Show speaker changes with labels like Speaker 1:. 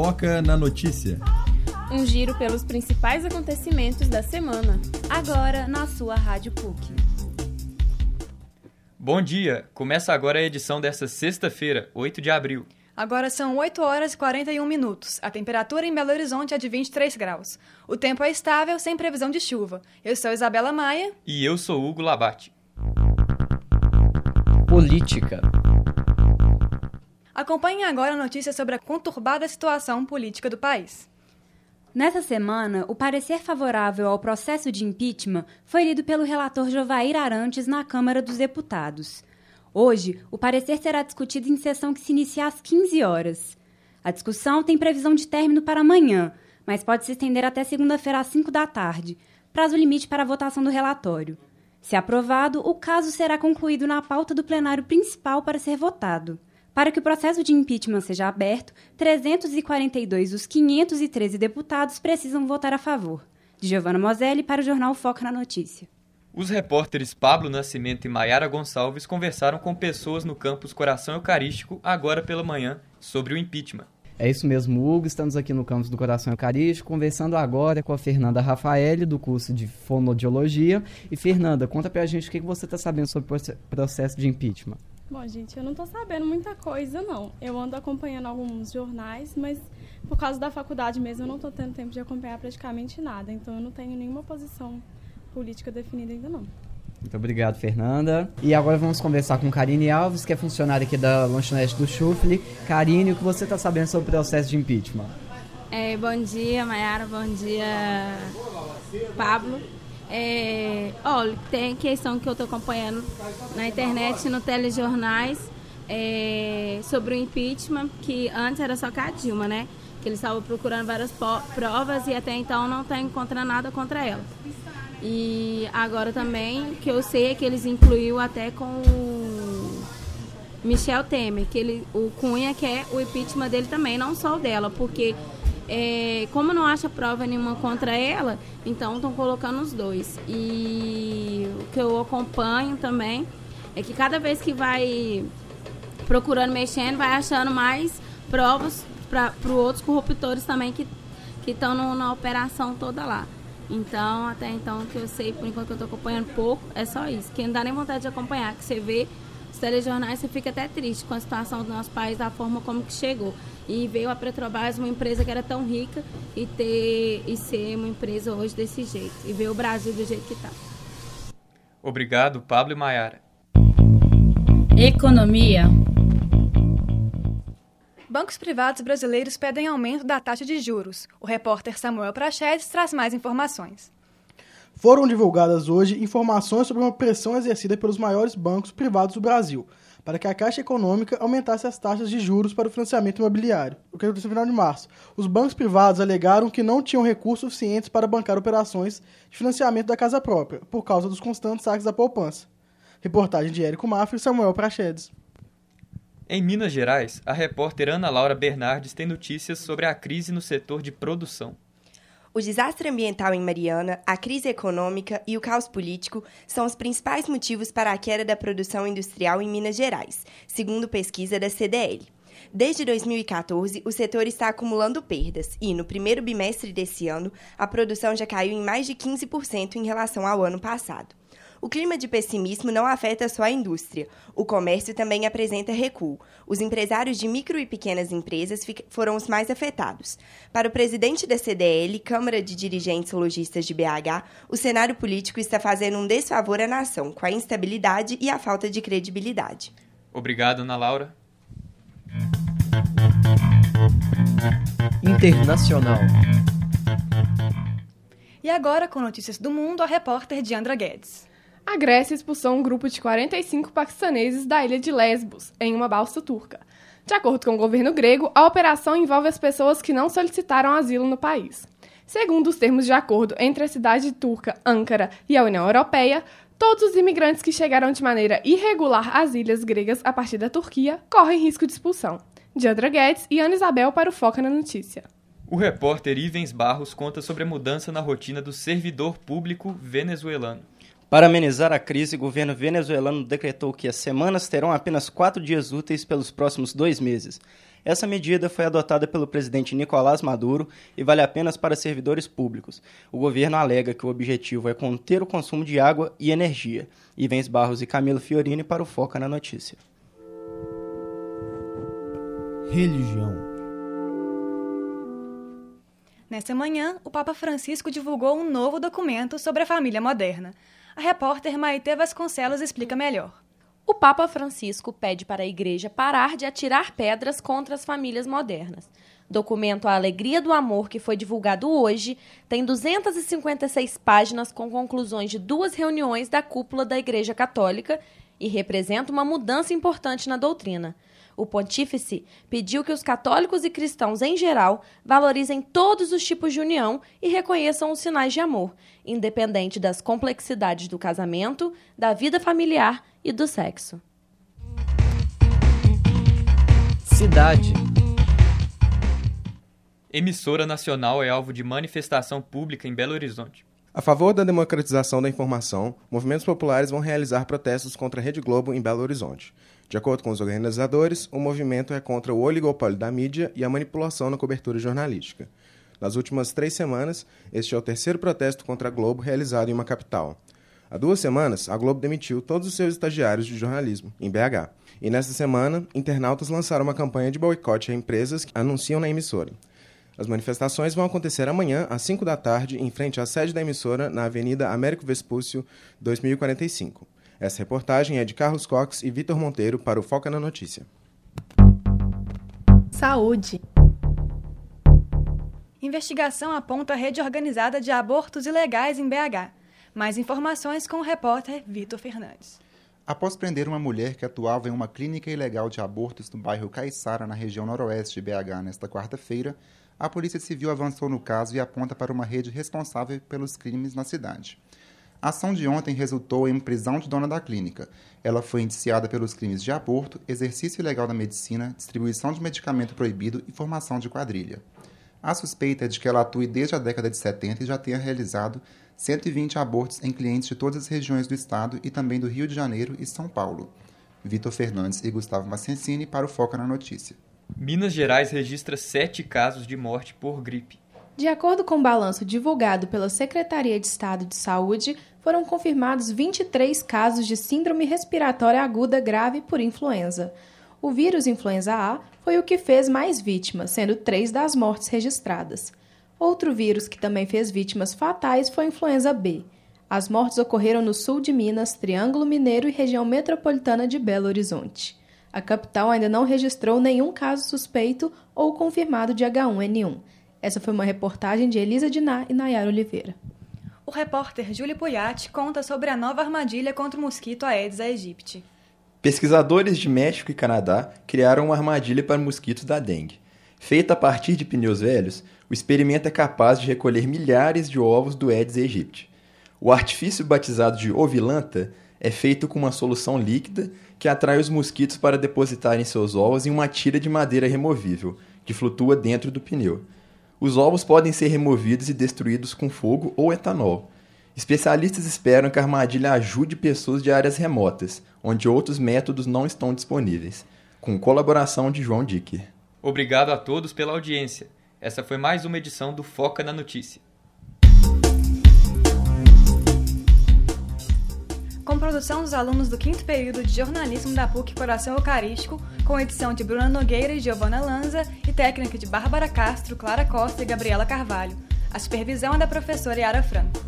Speaker 1: Foca na Notícia.
Speaker 2: Um giro pelos principais acontecimentos da semana.
Speaker 3: Agora na sua Rádio PUC.
Speaker 4: Bom dia! Começa agora a edição desta sexta-feira, 8 de abril.
Speaker 5: Agora são 8 horas e 41 minutos. A temperatura em Belo Horizonte é de 23 graus. O tempo é estável, sem previsão de chuva. Eu sou Isabela Maia.
Speaker 4: E eu sou Hugo Labate.
Speaker 6: Política.
Speaker 5: Acompanhe agora notícias sobre a conturbada situação política do país.
Speaker 3: Nessa semana, o parecer favorável ao processo de impeachment foi lido pelo relator Jovair Arantes na Câmara dos Deputados. Hoje, o parecer será discutido em sessão que se inicia às 15 horas. A discussão tem previsão de término para amanhã, mas pode se estender até segunda-feira às 5 da tarde, prazo limite para a votação do relatório. Se aprovado, o caso será concluído na pauta do plenário principal para ser votado. Para que o processo de impeachment seja aberto, 342 dos 513 deputados precisam votar a favor. De Giovanna Moselli para o jornal Foco na Notícia.
Speaker 4: Os repórteres Pablo Nascimento e Maiara Gonçalves conversaram com pessoas no campus Coração Eucarístico agora pela manhã sobre o impeachment.
Speaker 6: É isso mesmo, Hugo. Estamos aqui no campus do Coração Eucarístico, conversando agora com a Fernanda Rafaeli, do curso de Fonodiologia. E, Fernanda, conta pra gente o que você está sabendo sobre o processo de impeachment.
Speaker 7: Bom, gente, eu não estou sabendo muita coisa, não. Eu ando acompanhando alguns jornais, mas por causa da faculdade mesmo, eu não estou tendo tempo de acompanhar praticamente nada. Então, eu não tenho nenhuma posição política definida ainda não.
Speaker 6: Muito obrigado, Fernanda. E agora vamos conversar com Karine Alves, que é funcionária aqui da lanchonete do Chufle. Karine, o que você está sabendo sobre o processo de impeachment?
Speaker 8: É, bom dia, Mayara. Bom dia, Pablo. É, olha, tem questão que eu estou acompanhando na internet, no telejornais, é, sobre o impeachment, que antes era só com a Dilma, né? Que eles estavam procurando várias provas e até então não está encontrando nada contra ela. E agora também, que eu sei é que eles incluiu até com o Michel Temer, que ele, o Cunha quer o impeachment dele também, não só o dela, porque é, como não acha prova nenhuma contra ela, então estão colocando os dois. E o que eu acompanho também é que cada vez que vai procurando, mexendo, vai achando mais provas para os outros corruptores também que estão na operação toda lá. Então, até então, que eu sei, por enquanto que eu estou acompanhando pouco, é só isso. Que não dá nem vontade de acompanhar, que você vê os telejornais, você fica até triste com a situação do nosso país, da forma como que chegou. E veio a Petrobras, uma empresa que era tão rica, e ter e ser uma empresa hoje desse jeito. E ver o Brasil do jeito que está.
Speaker 4: Obrigado, Pablo e Maiara.
Speaker 3: Economia.
Speaker 5: Bancos privados brasileiros pedem aumento da taxa de juros. O repórter Samuel Prachedes traz mais informações.
Speaker 9: Foram divulgadas hoje informações sobre uma pressão exercida pelos maiores bancos privados do Brasil para que a Caixa Econômica aumentasse as taxas de juros para o financiamento imobiliário. O que aconteceu no final de março. Os bancos privados alegaram que não tinham recursos suficientes para bancar operações de financiamento da casa própria, por causa dos constantes saques da poupança. Reportagem de Érico Mafra e Samuel Prachedes.
Speaker 4: Em Minas Gerais, a repórter Ana Laura Bernardes tem notícias sobre a crise no setor de produção.
Speaker 10: O desastre ambiental em Mariana, a crise econômica e o caos político são os principais motivos para a queda da produção industrial em Minas Gerais, segundo pesquisa da CDL. Desde 2014, o setor está acumulando perdas e, no primeiro bimestre desse ano, a produção já caiu em mais de 15% em relação ao ano passado. O clima de pessimismo não afeta só a indústria. O comércio também apresenta recuo. Os empresários de micro e pequenas empresas foram os mais afetados. Para o presidente da CDL, Câmara de Dirigentes Logistas de BH, o cenário político está fazendo um desfavor à nação, com a instabilidade e a falta de credibilidade.
Speaker 4: Obrigado, Ana Laura.
Speaker 6: Internacional.
Speaker 5: E agora, com notícias do mundo, a repórter Diandra Guedes
Speaker 2: a Grécia expulsou um grupo de 45 paquistaneses da ilha de Lesbos, em uma balsa turca. De acordo com o governo grego, a operação envolve as pessoas que não solicitaram asilo no país. Segundo os termos de acordo entre a cidade turca Ankara e a União Europeia, todos os imigrantes que chegaram de maneira irregular às ilhas gregas a partir da Turquia correm risco de expulsão. Diandra Guedes e Ana Isabel para o Foca na Notícia.
Speaker 4: O repórter Ivens Barros conta sobre a mudança na rotina do servidor público venezuelano.
Speaker 11: Para amenizar a crise, o governo venezuelano decretou que as semanas terão apenas quatro dias úteis pelos próximos dois meses. Essa medida foi adotada pelo presidente Nicolás Maduro e vale apenas para servidores públicos. O governo alega que o objetivo é conter o consumo de água e energia. Ivens Barros e Camilo Fiorini para o Foca na Notícia.
Speaker 1: Religião.
Speaker 5: Nesta manhã, o Papa Francisco divulgou um novo documento sobre a família moderna. A repórter Maite Vasconcelos explica melhor.
Speaker 12: O Papa Francisco pede para a Igreja parar de atirar pedras contra as famílias modernas. Documento A Alegria do Amor, que foi divulgado hoje, tem 256 páginas com conclusões de duas reuniões da cúpula da Igreja Católica e representa uma mudança importante na doutrina. O pontífice pediu que os católicos e cristãos em geral valorizem todos os tipos de união e reconheçam os sinais de amor, independente das complexidades do casamento, da vida familiar e do sexo.
Speaker 6: Cidade.
Speaker 4: Emissora nacional é alvo de manifestação pública em Belo Horizonte.
Speaker 13: A favor da democratização da informação, movimentos populares vão realizar protestos contra a Rede Globo em Belo Horizonte. De acordo com os organizadores, o movimento é contra o oligopólio da mídia e a manipulação na cobertura jornalística. Nas últimas três semanas, este é o terceiro protesto contra a Globo realizado em uma capital. Há duas semanas, a Globo demitiu todos os seus estagiários de jornalismo, em BH. E nesta semana, internautas lançaram uma campanha de boicote a empresas que anunciam na emissora. As manifestações vão acontecer amanhã, às 5 da tarde, em frente à sede da emissora, na Avenida Américo Vespúcio, 2045. Essa reportagem é de Carlos Cox e Vitor Monteiro para o Foca na Notícia.
Speaker 14: Saúde.
Speaker 5: Investigação aponta a rede organizada de abortos ilegais em BH. Mais informações com o repórter Vitor Fernandes.
Speaker 15: Após prender uma mulher que atuava em uma clínica ilegal de abortos no bairro Caiçara, na região noroeste de BH, nesta quarta-feira, a Polícia Civil avançou no caso e aponta para uma rede responsável pelos crimes na cidade. A ação de ontem resultou em prisão de dona da clínica. Ela foi indiciada pelos crimes de aborto, exercício ilegal da medicina, distribuição de medicamento proibido e formação de quadrilha. A suspeita é de que ela atue desde a década de 70 e já tenha realizado 120 abortos em clientes de todas as regiões do estado e também do Rio de Janeiro e São Paulo. Vitor Fernandes e Gustavo Massensini para o Foca na Notícia.
Speaker 4: Minas Gerais registra sete casos de morte por gripe.
Speaker 14: De acordo com o balanço divulgado pela Secretaria de Estado de Saúde, foram confirmados 23 casos de síndrome respiratória aguda grave por influenza. O vírus influenza A foi o que fez mais vítimas, sendo três das mortes registradas. Outro vírus que também fez vítimas fatais foi a influenza B. As mortes ocorreram no sul de Minas, Triângulo Mineiro e região metropolitana de Belo Horizonte. A capital ainda não registrou nenhum caso suspeito ou confirmado de H1N1. Essa foi uma reportagem de Elisa Diná e Nayara Oliveira.
Speaker 5: O repórter Júlio Puyat conta sobre a nova armadilha contra o mosquito Aedes aegypti.
Speaker 16: Pesquisadores de México e Canadá criaram uma armadilha para mosquitos da dengue. Feita a partir de pneus velhos, o experimento é capaz de recolher milhares de ovos do Aedes aegypti. O artifício batizado de ovilanta é feito com uma solução líquida que atrai os mosquitos para depositarem seus ovos em uma tira de madeira removível, que flutua dentro do pneu. Os ovos podem ser removidos e destruídos com fogo ou etanol. Especialistas esperam que a armadilha ajude pessoas de áreas remotas, onde outros métodos não estão disponíveis, com colaboração de João Dicker.
Speaker 4: Obrigado a todos pela audiência. Essa foi mais uma edição do Foca na Notícia.
Speaker 5: Com produção dos alunos do quinto período de jornalismo da PUC Coração Eucarístico, com edição de Bruna Nogueira e Giovana Lanza e técnica de Bárbara Castro, Clara Costa e Gabriela Carvalho. A supervisão é da professora Yara Franco.